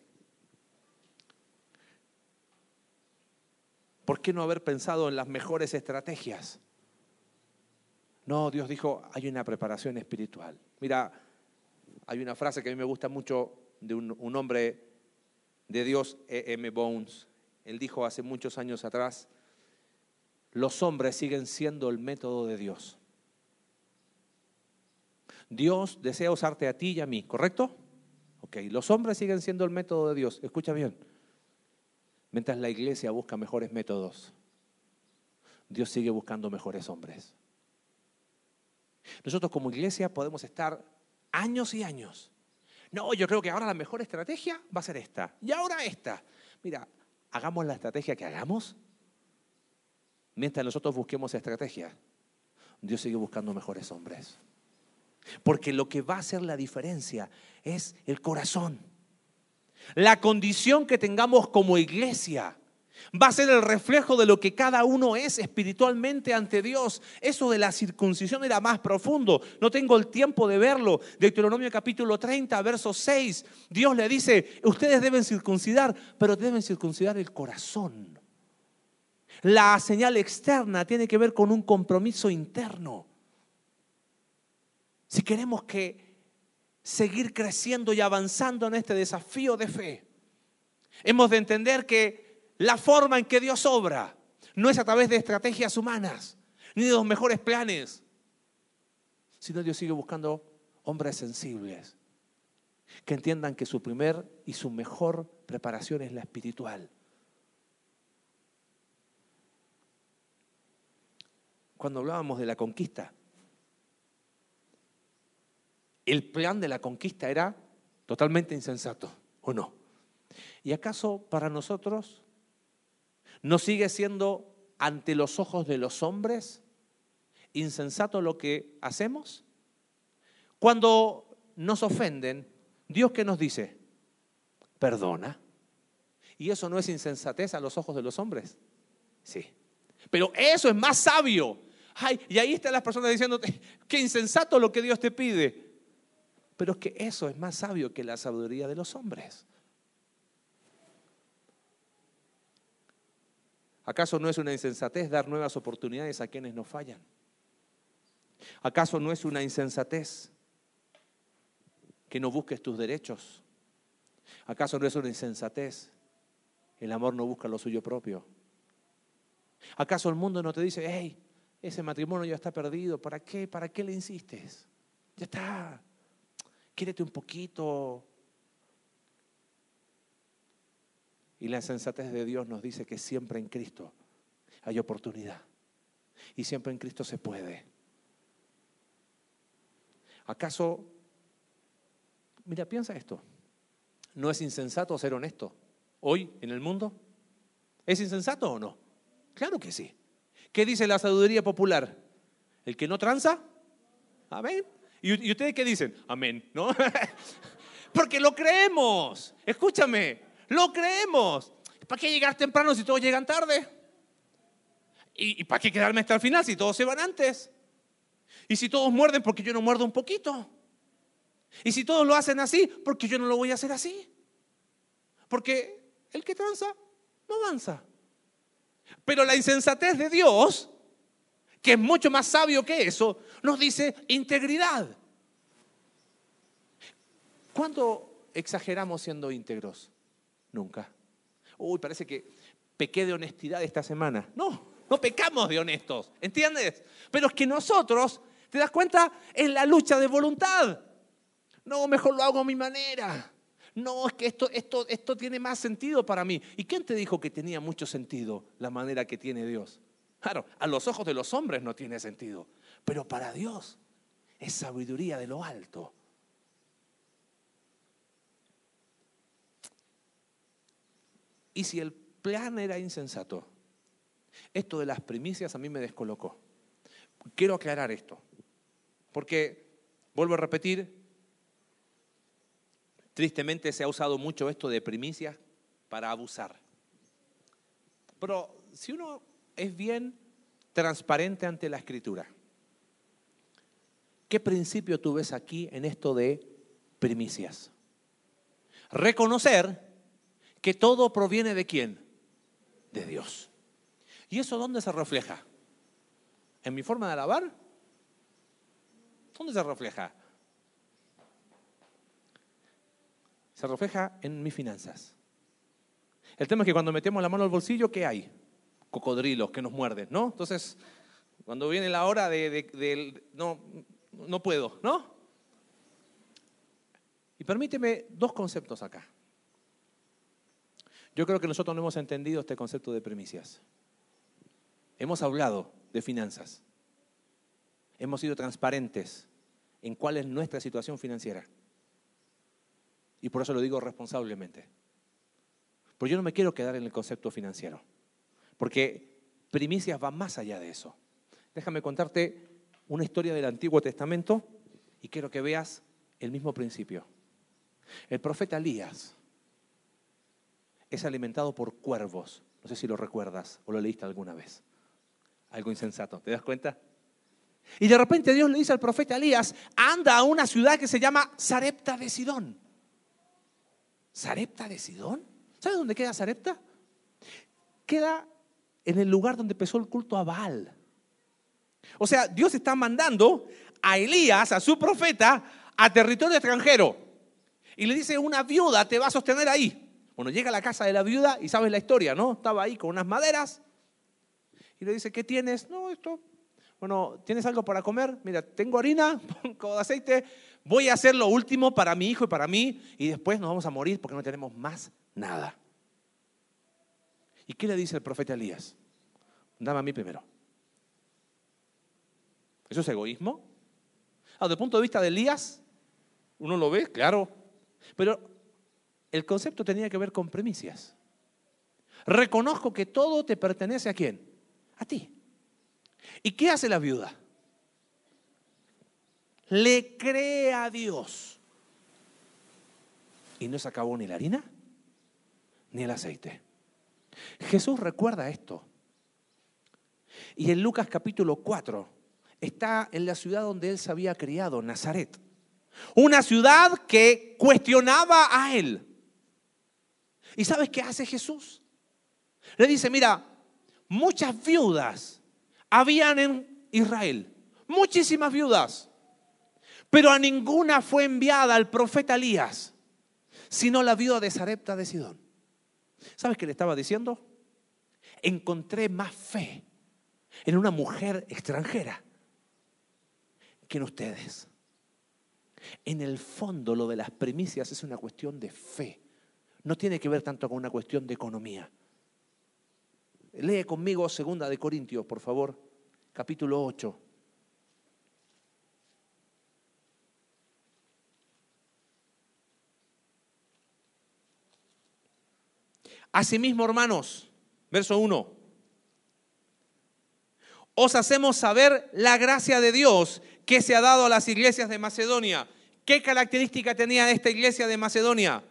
Speaker 1: ¿Por qué no haber pensado en las mejores estrategias? No, Dios dijo, hay una preparación espiritual. Mira, hay una frase que a mí me gusta mucho de un, hombre de Dios, E. M. Bones. Él dijo hace muchos años atrás, los hombres siguen siendo el método de Dios. Dios desea usarte a ti y a mí, ¿correcto? Ok, los hombres siguen siendo el método de Dios, escucha bien. Mientras la iglesia busca mejores métodos, Dios sigue buscando mejores hombres. Nosotros como iglesia podemos estar años y años. No, yo creo que ahora la mejor estrategia va a ser esta. Y ahora esta. Mira, hagamos la estrategia que hagamos. Mientras nosotros busquemos estrategia, Dios sigue buscando mejores hombres. Porque lo que va a hacer la diferencia es el corazón. La condición que tengamos como iglesia va a ser el reflejo de lo que cada uno es espiritualmente ante Dios. Eso de la circuncisión era más profundo. No tengo el tiempo de verlo. Deuteronomio capítulo 30, verso 6. Dios le dice, ustedes deben circuncidar, pero deben circuncidar el corazón. La señal externa tiene que ver con un compromiso interno. Si queremos que seguir creciendo y avanzando en este desafío de fe, hemos de entender que la forma en que Dios obra no es a través de estrategias humanas, ni de los mejores planes, sino Dios sigue buscando hombres sensibles, que entiendan que su primer y su mejor preparación es la espiritual. Cuando hablábamos de la conquista, el plan de la conquista era totalmente insensato, ¿o no? ¿Y acaso para nosotros no sigue siendo ante los ojos de los hombres insensato lo que hacemos? Cuando nos ofenden, Dios qué nos dice? Perdona. ¿Y eso no es insensatez a los ojos de los hombres? Sí. Pero eso es más sabio. Ay, y ahí están las personas diciendo, qué insensato lo que Dios te pide. Pero es que eso es más sabio que la sabiduría de los hombres. ¿Acaso no es una insensatez dar nuevas oportunidades a quienes nos fallan? ¿Acaso no es una insensatez que no busques tus derechos? ¿Acaso no es una insensatez? El amor no busca lo suyo propio. ¿Acaso el mundo no te dice, hey, ese matrimonio ya está perdido, ¿para qué? ¿Para qué le insistes? Ya está quírete un poquito. Y la sensatez de Dios nos dice que siempre en Cristo hay oportunidad. Y siempre en Cristo se puede. ¿Acaso, mira, piensa esto, ¿no es insensato ser honesto hoy en el mundo? ¿Es insensato o no? Claro que sí. ¿Qué dice la sabiduría popular? El que no tranza, amén. ¿Y, ustedes qué dicen? Amén, ¿no? Porque lo creemos. Escúchame, lo creemos. ¿Para qué llegar temprano si todos llegan tarde? ¿Y, ¿Y para qué quedarme hasta el final si todos se van antes? ¿Y si todos muerden porque yo no muerdo un poquito? ¿Y si todos lo hacen así porque yo no lo voy a hacer así? Porque el que tranza no avanza. Pero la insensatez de Dios que es mucho más sabio que eso, nos dice integridad. ¿Cuándo exageramos siendo íntegros? Nunca. Uy, parece que pequé de honestidad esta semana. No, no pecamos de honestos, ¿entiendes? Pero es que nosotros, ¿te das cuenta? Es la lucha de voluntad. No, mejor lo hago a mi manera. No, es que esto, esto, esto tiene más sentido para mí. ¿Y quién te dijo que tenía mucho sentido la manera que tiene Dios? Claro, a los ojos de los hombres no tiene sentido, pero para Dios es sabiduría de lo alto. Y si el plan era insensato, esto de las primicias a mí me descolocó. Quiero aclarar esto, porque, vuelvo a repetir, tristemente se ha usado mucho esto de primicias para abusar. Pero si uno es bien transparente ante la escritura. ¿Qué principio tú ves aquí en esto de primicias? Reconocer que todo proviene de quién? De Dios. ¿Y eso dónde se refleja? ¿En mi forma de alabar? ¿Dónde se refleja? Se refleja en mis finanzas. El tema es que cuando metemos la mano al bolsillo, ¿qué hay? cocodrilos que nos muerden, ¿no? Entonces, cuando viene la hora de, no, no puedo, ¿no? Y permíteme dos conceptos acá. Yo creo que nosotros no hemos entendido este concepto de primicias. Hemos hablado de finanzas. Hemos sido transparentes en cuál es nuestra situación financiera. Y por eso lo digo responsablemente. Porque yo no me quiero quedar en el concepto financiero. Porque primicias va más allá de eso. Déjame contarte una historia del Antiguo Testamento y quiero que veas el mismo principio. El profeta Elías es alimentado por cuervos. No sé si lo recuerdas o lo leíste alguna vez. Algo insensato, ¿te das cuenta? Y de repente Dios le dice al profeta Elías, anda a una ciudad que se llama Sarepta de Sidón. ¿Sarepta de Sidón? ¿Sabes dónde queda Sarepta? Queda en el lugar donde empezó el culto a Baal. O sea, Dios está mandando a Elías, a su profeta, a territorio extranjero. Y le dice, una viuda te va a sostener ahí. Bueno, llega a la casa de la viuda y sabes la historia, ¿no? Estaba ahí con unas maderas. Y le dice, ¿qué tienes? No, esto. Bueno, ¿tienes algo para comer? Mira, tengo harina, con aceite. Voy a hacer lo último para mi hijo y para mí. Y después nos vamos a morir porque no tenemos más nada. ¿Y qué le dice el profeta Elías? Dame a mí primero. ¿Eso es egoísmo? Ah, desde el punto de vista de Elías, uno lo ve, claro. Pero el concepto tenía que ver con primicias. Reconozco que todo te pertenece a quién? A ti. ¿Y qué hace la viuda? Le cree a Dios. Y no se acabó ni la harina ni el aceite. Jesús recuerda esto. Y en Lucas capítulo 4 está en la ciudad donde él se había criado, Nazaret. Una ciudad que cuestionaba a él. ¿Y sabes qué hace Jesús? Le dice, mira, muchas viudas habían en Israel, muchísimas viudas, pero a ninguna fue enviada al profeta Elías, sino la viuda de Sarepta de Sidón. ¿Sabes qué le estaba diciendo? Encontré más fe en una mujer extranjera que en ustedes. En el fondo lo de las primicias es una cuestión de fe. No tiene que ver tanto con una cuestión de economía. Lee conmigo segunda de Corintios, por favor, capítulo 8. Asimismo, hermanos, verso 1. Os hacemos saber la gracia de Dios que se ha dado a las iglesias de Macedonia. ¿Qué característica tenía esta iglesia de Macedonia?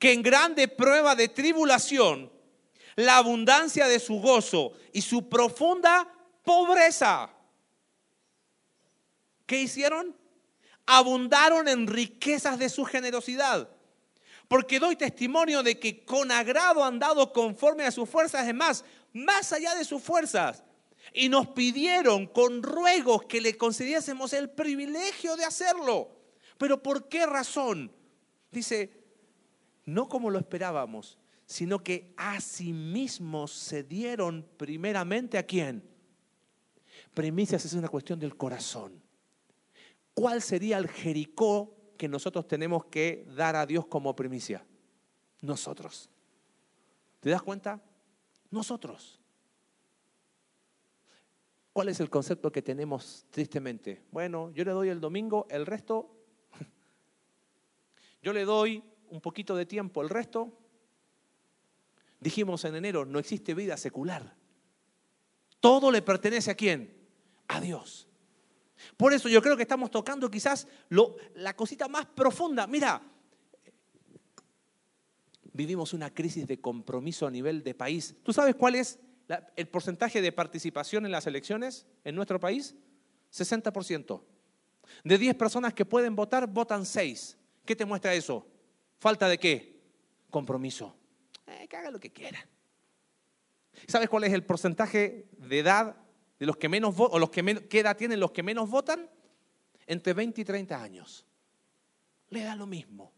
Speaker 1: Que en grande prueba de tribulación, la abundancia de su gozo y su profunda pobreza. ¿Qué hicieron? Abundaron en riquezas de su generosidad. Porque doy testimonio de que con agrado han dado conforme a sus fuerzas, es más, más allá de sus fuerzas y nos pidieron con ruegos que le concediésemos el privilegio de hacerlo. Pero ¿por qué razón? Dice, no como lo esperábamos, sino que a sí mismos se dieron primeramente a quién. Primicias es una cuestión del corazón. ¿Cuál sería el Jericó que nosotros tenemos que dar a Dios como primicia? Nosotros. ¿Te das cuenta? Nosotros. ¿Cuál es el concepto que tenemos tristemente? Bueno, yo le doy el domingo, el resto, yo le doy un poquito de tiempo, el resto, dijimos en enero, no existe vida secular. Todo le pertenece a quién? A Dios. Por eso yo creo que estamos tocando quizás la cosita más profunda. Mira, vivimos una crisis de compromiso a nivel de país. ¿Tú sabes cuál es el porcentaje de participación en las elecciones en nuestro país, 60%. De 10 personas que pueden votar, votan 6. ¿Qué te muestra eso? ¿Falta de qué? Compromiso. Eh, que haga lo que quiera. ¿Sabes cuál es el porcentaje de edad de los que menos o los que qué edad tienen los que menos votan? Entre 20 y 30 años. Le da lo mismo.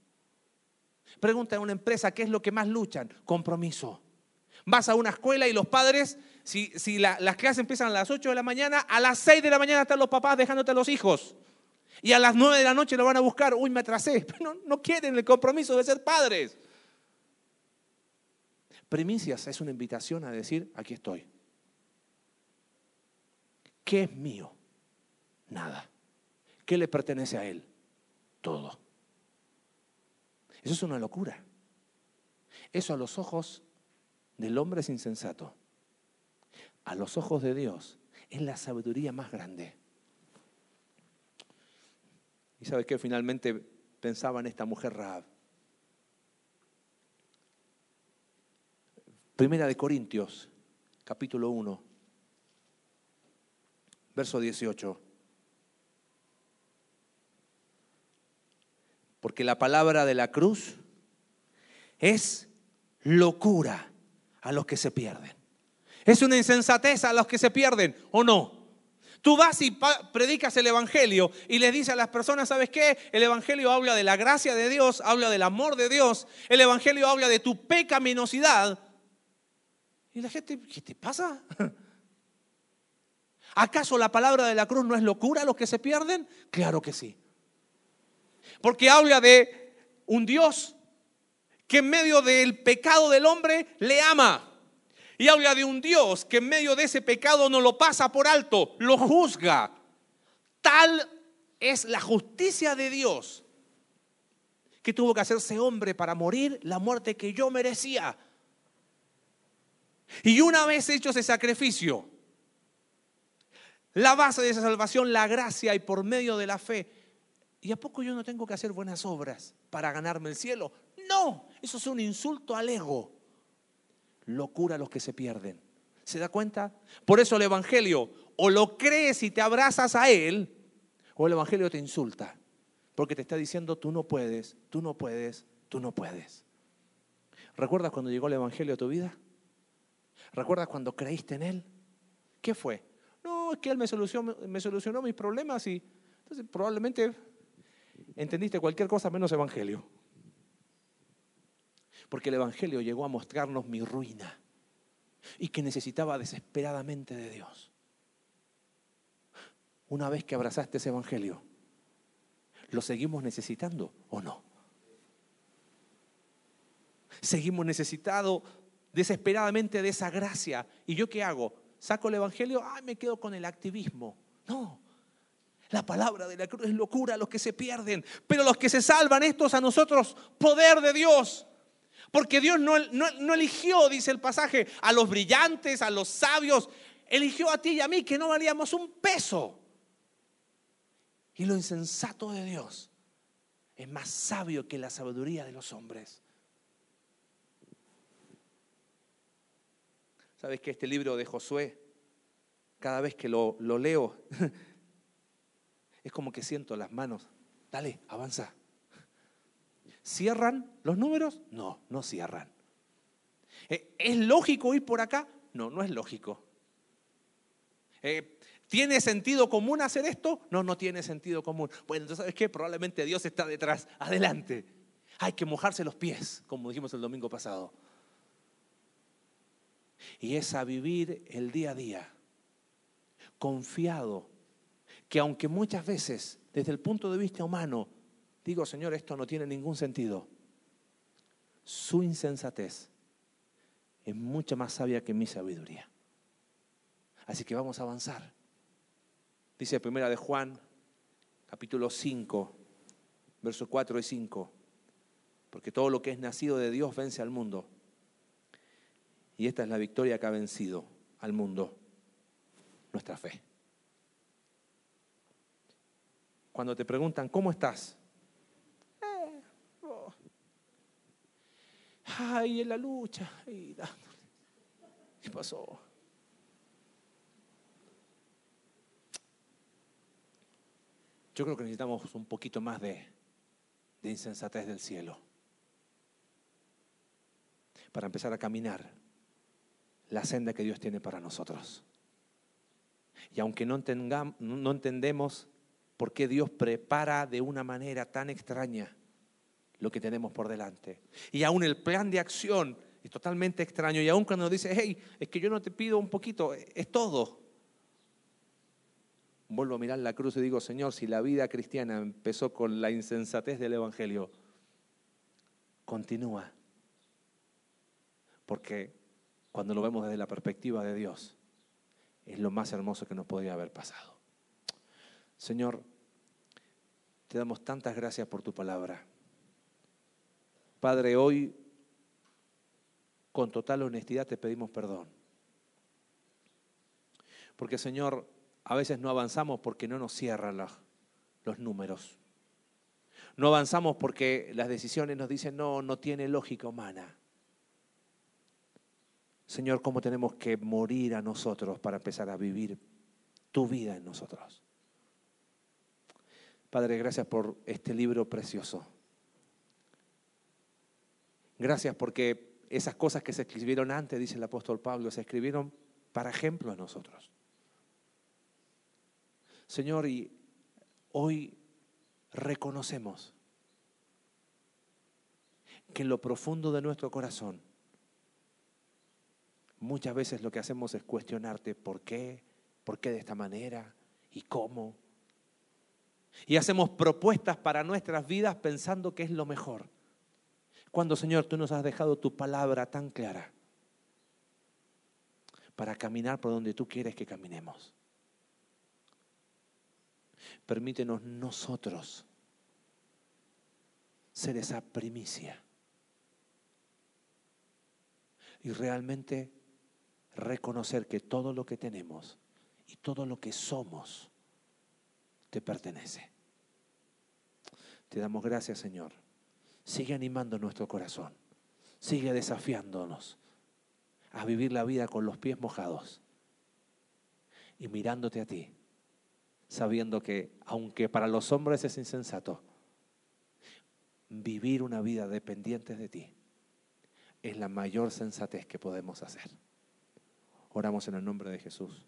Speaker 1: Pregunta a una empresa qué es lo que más luchan. Compromiso. Vas a una escuela y los padres, si, las clases empiezan a las 8 de la mañana, a las 6 de la mañana están los papás dejándote a los hijos. Y a las nueve de la noche lo van a buscar. Uy, me atrasé. No, no quieren el compromiso de ser padres. Primicias es una invitación a decir, aquí estoy. ¿Qué es mío? Nada. ¿Qué le pertenece a Él? Todo. Eso es una locura. Eso a los ojos del hombre es insensato. A los ojos de Dios es la sabiduría más grande. ¿Y sabes qué? Finalmente pensaba en esta mujer Raab. Primera de Corintios, capítulo 1, verso 18. Porque la palabra de la cruz es locura a los que se pierden. Es una insensatez a los que se pierden, ¿o no? Tú vas y predicas el Evangelio y le dices a las personas, ¿sabes qué? El Evangelio habla de la gracia de Dios, habla del amor de Dios, el Evangelio habla de tu pecaminosidad. Y la gente, ¿qué te pasa? ¿Acaso la palabra de la cruz no es locura a los que se pierden? Claro que sí. Porque habla de un Dios que en medio del pecado del hombre le ama. Y habla de un Dios que en medio de ese pecado no lo pasa por alto, lo juzga. Tal es la justicia de Dios que tuvo que hacerse hombre para morir la muerte que yo merecía. Y una vez hecho ese sacrificio, la base de esa salvación, la gracia y por medio de la fe. ¿Y a poco yo no tengo que hacer buenas obras para ganarme el cielo? No, eso es un insulto al ego locura los que se pierden. ¿Se da cuenta? Por eso el Evangelio o lo crees y te abrazas a Él, o el Evangelio te insulta, porque te está diciendo tú no puedes, tú no puedes, tú no puedes. ¿Recuerdas cuando llegó el Evangelio a tu vida? ¿Recuerdas cuando creíste en Él? ¿Qué fue? No, es que Él me solucionó, me solucionó mis problemas y entonces probablemente entendiste cualquier cosa menos Evangelio. Porque el Evangelio llegó a mostrarnos mi ruina y que necesitaba desesperadamente de Dios. Una vez que abrazaste ese Evangelio, ¿lo seguimos necesitando o no? Seguimos necesitados desesperadamente de esa gracia. ¿Y yo qué hago? ¿Saco el Evangelio? Ay, me quedo con el activismo. No. La palabra de la cruz es locura a los que se pierden, pero los que se salvan, estos a nosotros, poder de Dios. Porque Dios no, no, eligió, dice el pasaje, a los brillantes, a los sabios. Eligió a ti y a mí que no valíamos un peso. Y lo insensato de Dios es más sabio que la sabiduría de los hombres. ¿Sabes que este libro de Josué, cada vez que lo, lo leo, es como que siento las manos. Dale, avanza. ¿Cierran los números? No, no cierran. Eh, ¿Es lógico ir por acá? No, no es lógico. Eh, ¿Tiene sentido común hacer esto? No, no tiene sentido común. Bueno, entonces, ¿sabes qué? Probablemente Dios está detrás. Adelante. Hay que mojarse los pies, como dijimos el domingo pasado. Y es a vivir el día a día, confiado, que aunque muchas veces, desde el punto de vista humano, digo, Señor, esto no tiene ningún sentido. Su insensatez es mucho más sabia que mi sabiduría. Así que vamos a avanzar. Dice primera de Juan, capítulo 5, versos 4 y 5. Porque todo lo que es nacido de Dios vence al mundo. Y esta es la victoria que ha vencido al mundo, nuestra fe. Cuando te preguntan, ¿cómo estás? Ay, en la lucha, ¿qué pasó? Yo creo que necesitamos un poquito más de, de insensatez del cielo para empezar a caminar la senda que Dios tiene para nosotros. Y aunque no, no entendemos por qué Dios prepara de una manera tan extraña lo que tenemos por delante. Y aún el plan de acción es totalmente extraño. Y aún cuando dice, hey, es que yo no te pido un poquito, es todo. vuelvo a mirar la cruz y digo, Señor, si la vida cristiana empezó con la insensatez del Evangelio, continúa. Porque cuando lo vemos desde la perspectiva de Dios, es lo más hermoso que nos podría haber pasado. Señor, te damos tantas gracias por tu palabra. Padre, hoy con total honestidad te pedimos perdón. Porque Señor, a veces no avanzamos porque no nos cierran los, los números. No avanzamos porque las decisiones nos dicen, no, no tiene lógica humana. Señor, ¿cómo tenemos que morir a nosotros para empezar a vivir tu vida en nosotros? Padre, gracias por este libro precioso. Gracias porque esas cosas que se escribieron antes, dice el apóstol Pablo, se escribieron para ejemplo a nosotros. Señor, y hoy reconocemos que en lo profundo de nuestro corazón muchas veces lo que hacemos es cuestionarte por qué, por qué de esta manera y cómo. Y hacemos propuestas para nuestras vidas pensando que es lo mejor. Cuando, Señor, tú nos has dejado tu palabra tan clara para caminar por donde tú quieres que caminemos. Permítenos nosotros ser esa primicia y realmente reconocer que todo lo que tenemos y todo lo que somos te pertenece. Te damos gracias, Señor. Sigue animando nuestro corazón. Sigue desafiándonos a vivir la vida con los pies mojados y mirándote a ti sabiendo que aunque para los hombres es insensato, vivir una vida dependiente de ti es la mayor sensatez que podemos hacer. Oramos en el nombre de Jesús.